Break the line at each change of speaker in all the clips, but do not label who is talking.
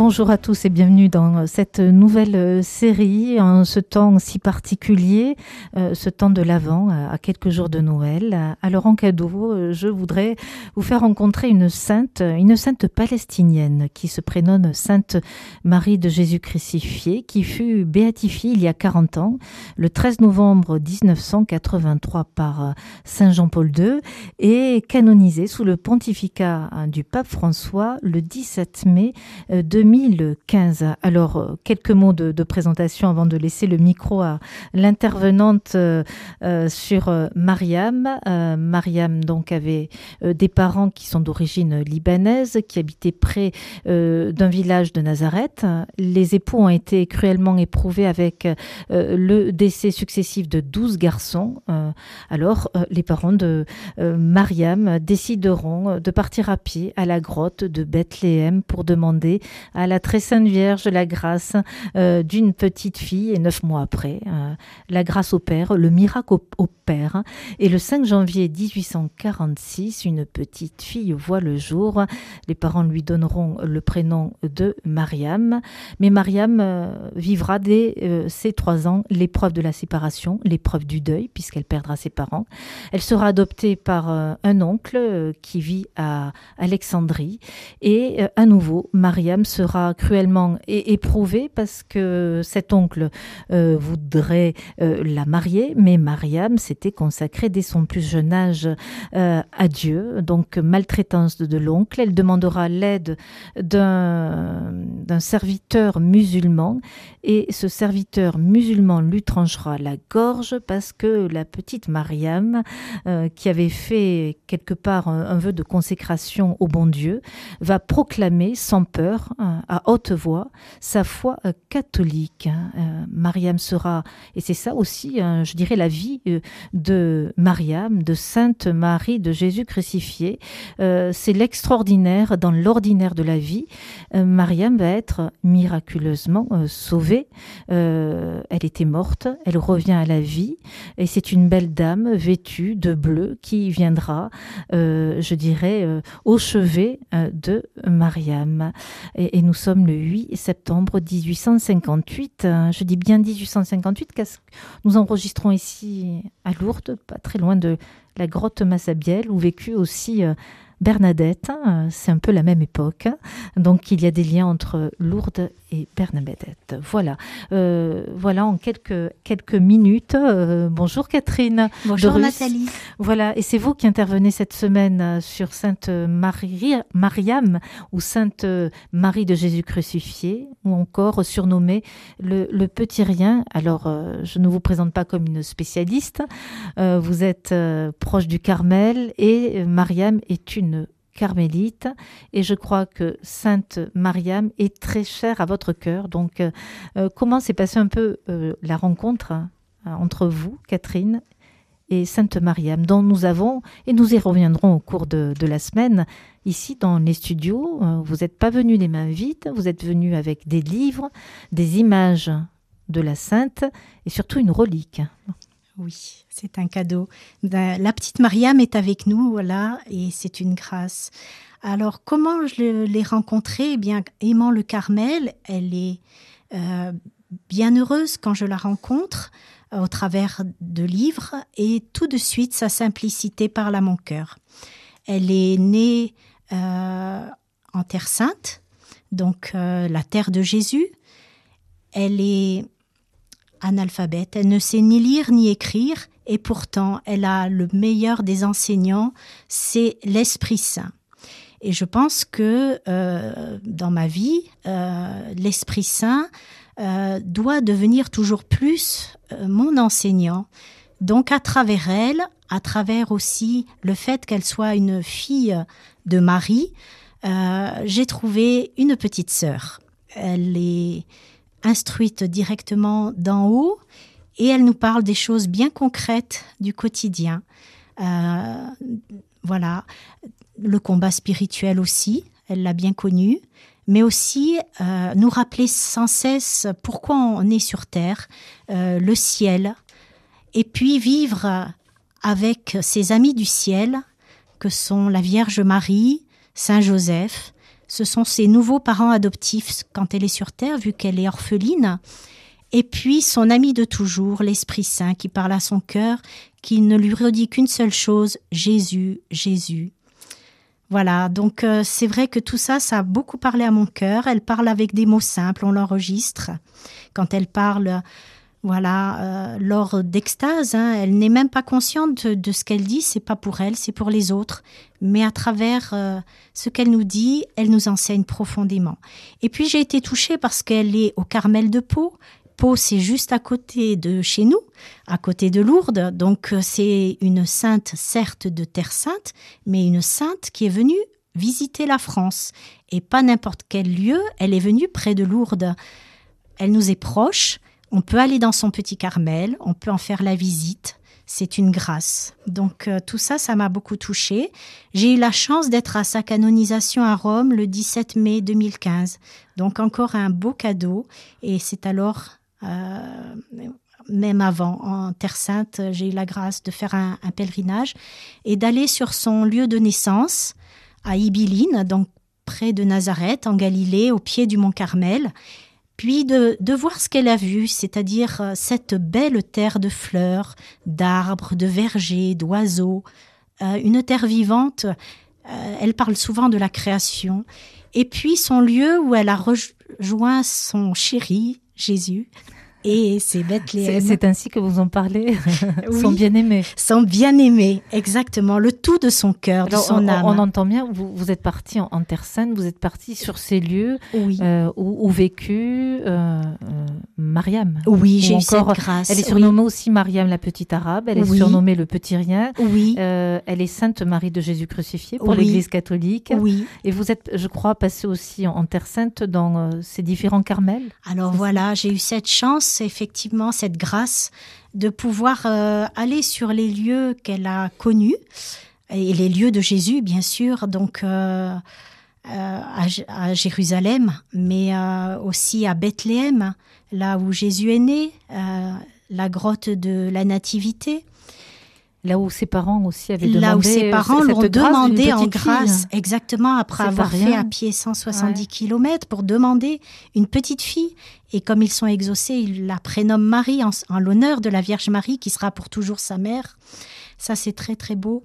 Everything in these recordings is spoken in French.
Bonjour à tous et bienvenue dans cette nouvelle euh, série en ce temps si particulier, euh, ce temps de l'Avent à quelques jours de Noël. Alors en cadeau, euh, je voudrais vous faire rencontrer une sainte, une sainte palestinienne qui se prénomme Sainte Marie de Jésus crucifié, qui fut béatifiée il y a 40 ans, le 13 novembre 1983 par Saint Jean-Paul II et canonisée sous le pontificat hein, du pape François le 17 mai 2000. 2015. Alors, euh, quelques mots de, présentation avant de laisser le micro à l'intervenante euh, euh, sur Mariam. Mariam, donc, avait des parents qui sont d'origine libanaise, qui habitaient près d'un village de Nazareth. Les époux ont été cruellement éprouvés avec le décès successif de 12 garçons. alors, les parents de Mariam décideront de partir à pied à la grotte de Bethléem pour demander la très sainte Vierge la grâce euh, d'une petite fille et neuf mois après, euh, la grâce au Père, le miracle au, Père. Et le 5 janvier 1846, une petite fille voit le jour. Les parents lui donneront le prénom de Mariam. Mais Mariam euh, vivra dès ses trois ans l'épreuve de la séparation, l'épreuve du deuil, puisqu'elle perdra ses parents. Elle sera adoptée par un oncle qui vit à Alexandrie. Et à nouveau, Mariam sera cruellement éprouvée parce que cet oncle euh, voudrait euh, la marier, mais Mariam s'était consacrée dès son plus jeune âge euh, à Dieu, donc maltraitance de, l'oncle. Elle demandera l'aide d'un serviteur musulman. Et ce serviteur musulman lui tranchera la gorge parce que la petite Mariam, qui avait fait quelque part un, vœu de consécration au bon Dieu, va proclamer sans peur à haute voix sa foi euh, catholique. Hein. Euh, Mariam sera, et c'est ça aussi, hein, je dirais, la vie euh, de Mariam, de Sainte Marie de Jésus crucifié. c'est l'extraordinaire dans l'ordinaire de la vie. Mariam va être miraculeusement sauvée. elle était morte, elle revient à la vie, et c'est une belle dame vêtue de bleu qui viendra, je dirais, au chevet de Mariam. Nous sommes le 8 septembre 1858. Je dis bien 1858 car nous enregistrons ici à Lourdes, pas très loin de la grotte Massabielle, où vécut aussi euh, Bernadette. C'est un peu la même époque. Donc il y a des liens entre Lourdes et Bernadette. Voilà. Euh, voilà en quelques, quelques minutes. Euh, bonjour Catherine.
Bonjour Nathalie.
Voilà. Et c'est vous qui intervenez cette semaine sur Sainte Marie, Mariam ou Sainte Marie de Jésus crucifié ou encore surnommée le, le Petit Rien. Alors euh, je ne vous présente pas comme une spécialiste. vous êtes proche du Carmel et Mariam est une carmélite et je crois que Sainte Mariam est très chère à votre cœur. Donc, euh, euh, comment s'est passée un peu euh, la rencontre entre vous, Catherine, et Sainte Mariam, dont nous avons, et nous y reviendrons au cours de, la semaine, ici dans les studios. vous n'êtes pas venu les mains vides, vous êtes venu avec des livres, des images de la Sainte et surtout une relique.
Oui, c'est un cadeau. Ben, la petite Mariam est avec nous, voilà, et c'est une grâce. Alors, comment je l'ai rencontrée? Eh bien, aimant le Carmel, elle est euh, bien heureuse quand je la rencontre euh, au travers de livres, et tout de suite, sa simplicité parle à mon cœur. Elle est née euh, en Terre Sainte, donc la terre de Jésus. Elle est analphabète. Elle ne sait ni lire ni écrire et pourtant elle a le meilleur des enseignants, c'est l'Esprit Saint. Et je pense que euh, dans ma vie, euh, l'Esprit Saint euh, doit devenir toujours plus mon enseignant. Donc à travers elle, à travers aussi le fait qu'elle soit une fille de Marie, j'ai trouvé une petite sœur. Elle est instruite directement d'en haut et elle nous parle des choses bien concrètes du quotidien. Euh, voilà, le combat spirituel aussi, elle l'a bien connu, mais aussi euh, nous rappeler sans cesse pourquoi on est sur Terre, euh, le ciel, et puis vivre avec ses amis du ciel, que sont la Vierge Marie, Saint Joseph. Ce sont ses nouveaux parents adoptifs quand elle est sur Terre, vu qu'elle est orpheline. Et puis son ami de toujours, l'Esprit Saint, qui parle à son cœur, qui ne lui redit qu'une seule chose, Jésus, Jésus. Voilà, donc euh, c'est vrai que tout ça, ça a beaucoup parlé à mon cœur. Elle parle avec des mots simples, on l'enregistre. Quand elle parle, voilà, euh, lors d'extase, hein, elle n'est même pas consciente de, ce qu'elle dit. C'est pas pour elle, c'est pour les autres. Mais à travers euh, ce qu'elle nous dit, elle nous enseigne profondément. Et puis j'ai été touchée parce qu'elle est au Carmel de Pau. Pau, c'est juste à côté de chez nous, à côté de Lourdes. Donc euh, c'est une sainte, certes de Terre Sainte, mais une sainte qui est venue visiter la France. Et pas n'importe quel lieu, elle est venue près de Lourdes. Elle nous est proche, on peut aller dans son petit Carmel, on peut en faire la visite. C'est une grâce. Donc euh, tout ça, ça m'a beaucoup touchée. J'ai eu la chance d'être à sa canonisation à Rome le 17 mai 2015. Donc encore un beau cadeau. Et c'est alors euh, même avant, en Terre Sainte, j'ai eu la grâce de faire un, pèlerinage et d'aller sur son lieu de naissance, à Ibiline, donc près de Nazareth, en Galilée, au pied du mont Carmel, puis de, voir ce qu'elle a vu, c'est-à-dire euh, cette belle terre de fleurs, d'arbres, de vergers, d'oiseaux, euh, une terre vivante. elle parle souvent de la création. Et puis son lieu où elle a rejoint son chéri, Jésus. Et c'est Bethléem.
C'est ainsi que vous en parlez, son bien-aimé.
Son bien-aimé, exactement, le tout de son cœur, de son âme.
On entend bien, vous, vous êtes parti en, Terre Sainte, vous êtes parti sur ces lieux euh, où, où, vécut euh, euh, Mariam.
Oui, j'ai eu cette grâce.
Elle est surnommée aussi Mariam la petite arabe, elle est surnommée le petit rien.
Oui.
elle est Sainte Marie de Jésus crucifié pour l'Église catholique.
Oui.
Et vous êtes, je crois, passé aussi en, Terre Sainte dans ces différents carmels.
Alors voilà, j'ai eu cette chance, effectivement, cette grâce de pouvoir aller sur les lieux qu'elle a connus et les lieux de Jésus, bien sûr. Donc euh, à, Jérusalem, mais euh, aussi à Bethléem, là où Jésus est né, euh, la grotte de la Nativité.
Là où ses parents aussi avaient demandé.
Là où ses parents l'ont demandé en grâce, exactement après avoir fait à pied 170 km pour demander une petite fille. Et comme ils sont exaucés, ils la prénomment Marie en, en l'honneur de la Vierge Marie qui sera pour toujours sa mère. Ça, c'est très très beau.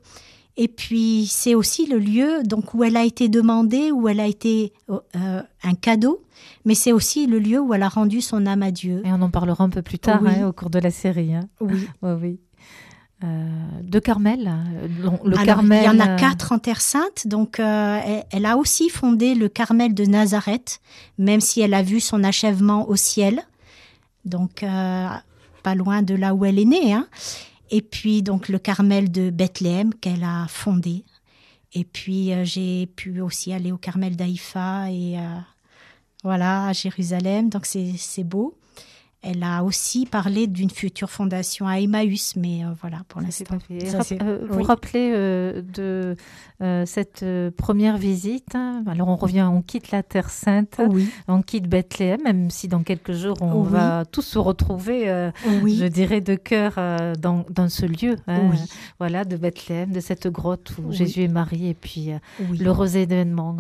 Et puis c'est aussi le lieu donc où elle a été demandée, où elle a été euh, un cadeau, mais c'est aussi le lieu où elle a rendu son âme à Dieu.
Et on en parlera un peu plus tard hein, au cours de la série. Hein.
Oui.
oui. Euh, de Carmel,
le Carmel. Il y en a euh, quatre en Terre Sainte, donc elle, a aussi fondé le Carmel de Nazareth, même si elle a vu son achèvement au ciel, donc pas loin de là où elle est née. Hein. Et puis donc le Carmel de Bethléem qu'elle a fondé. Et puis euh, j'ai pu aussi aller au Carmel d'Aïfa et euh, voilà à Jérusalem. Donc c'est beau. Elle a aussi parlé d'une future fondation à Emmaüs, mais euh, voilà, pour l'instant.
Euh, vous rappelez euh, de cette première visite hein? Alors on revient, on quitte la Terre Sainte, on quitte Bethléem, même si dans quelques jours on va tous se retrouver, je dirais, de cœur dans, dans, ce lieu, hein, voilà, de Bethléem, de cette grotte où Jésus et Marie, et puis l'heureux événement,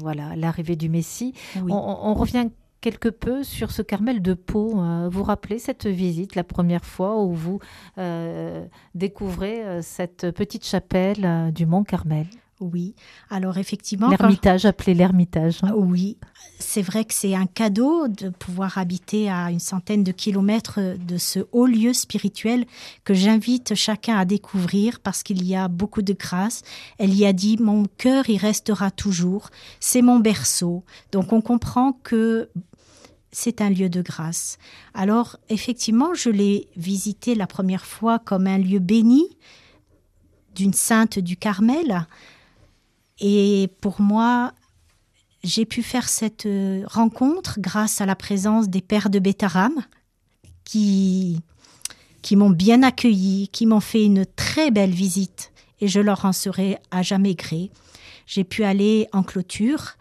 voilà, l'arrivée du Messie. On, on revient quelque peu sur ce Carmel de Pau. Euh, vous rappelez cette visite, la première fois où vous euh, découvrez euh, cette petite chapelle du Mont Carmel?
Oui, alors effectivement.
L'ermitage, appelé l'ermitage.
Hein. Oui, c'est vrai que c'est un cadeau de pouvoir habiter à une centaine de kilomètres de ce haut lieu spirituel que j'invite chacun à découvrir parce qu'il y a beaucoup de grâce. Elle y a dit Mon cœur y restera toujours, c'est mon berceau. Donc on comprend que c'est un lieu de grâce. Alors effectivement, je l'ai visité la première fois comme un lieu béni d'une sainte du Carmel et pour moi, j'ai pu faire cette euh, rencontre grâce à la présence des pères de Bétaram qui, qui m'ont bien accueilli, qui m'ont fait une très belle visite et je leur en serai à jamais gré. J'ai pu aller en clôture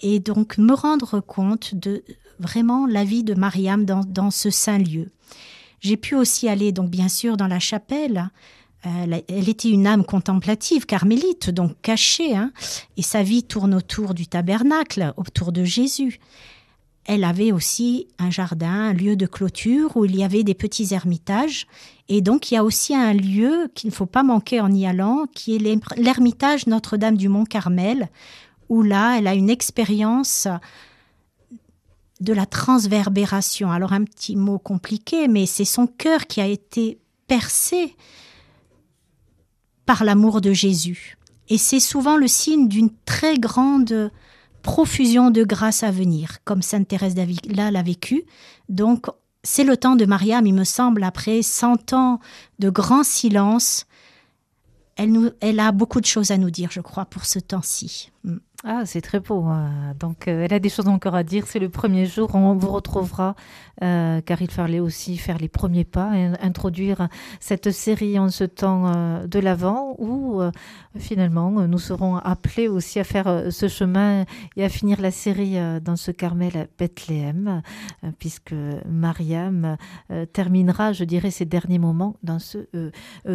et donc me rendre compte de vraiment la vie de Mariam dans, ce saint lieu. J'ai pu aussi aller, donc bien sûr, dans la chapelle. Elle, elle était une âme contemplative, carmélite, donc cachée, hein, et sa vie tourne autour du tabernacle, autour de Jésus. Elle avait aussi un jardin, un lieu de clôture où il y avait des petits ermitages. Et donc, il y a aussi un lieu qu'il ne faut pas manquer en y allant, qui est l'ermitage Notre-Dame du Mont-Carmel, où là, elle a une expérience de la transverbération. Alors un petit mot compliqué, mais c'est son cœur qui a été percé par l'amour de Jésus. Et c'est souvent le signe d'une très grande profusion de grâce à venir, comme Sainte Thérèse d'Avila l'a vécu. Donc c'est le temps de Mariam, il me semble, après 100 ans de grand silence. Elle, nous, elle a beaucoup de choses à nous dire, je crois, pour ce temps-ci.
Ah, c'est très beau. Hein. Donc, euh, elle a des choses encore à dire. C'est le premier jour. On vous retrouvera, euh, car il fallait aussi faire les premiers pas et introduire cette série en ce temps euh, de l'Avent où, finalement, nous serons appelés aussi à faire ce chemin et à finir la série dans ce Carmel à Bethléem, puisque Mariam terminera, je dirais, ses derniers moments dans ce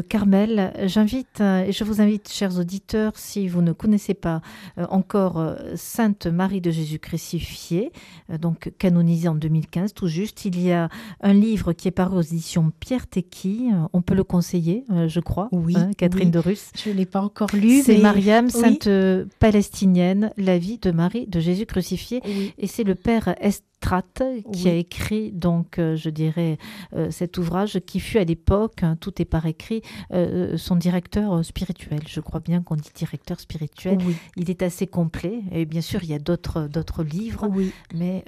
Carmel. J'invite, et je vous invite, chers auditeurs, si vous ne connaissez pas encore euh, Sainte Marie de Jésus crucifié, euh, donc canonisée en 2015 tout juste. Il y a un livre qui est paru aux éditions Pierre Tecky. Euh, on peut le conseiller, je crois.
Oui,
hein, Catherine de Russe.
Je ne l'ai pas encore lu.
C'est Mariam, sainte palestinienne, la vie de Marie de Jésus crucifié. Et c'est le père Est qui a écrit donc, euh, je dirais, euh, cet ouvrage qui fut à l'époque, hein, tout est par écrit, euh, son directeur spirituel. Je crois bien qu'on dit directeur spirituel. Il est assez complet et bien sûr il y a d'autres d'autres livres, mais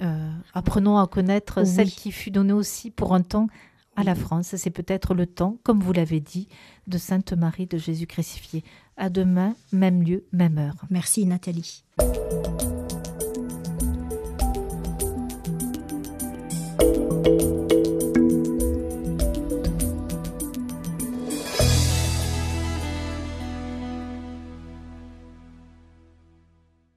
apprenons à connaître celle qui fut donnée aussi pour un temps à la France. C'est peut-être le temps, comme vous l'avez dit, de Sainte Marie de Jésus crucifié. À demain, même lieu, même heure.
Merci Nathalie.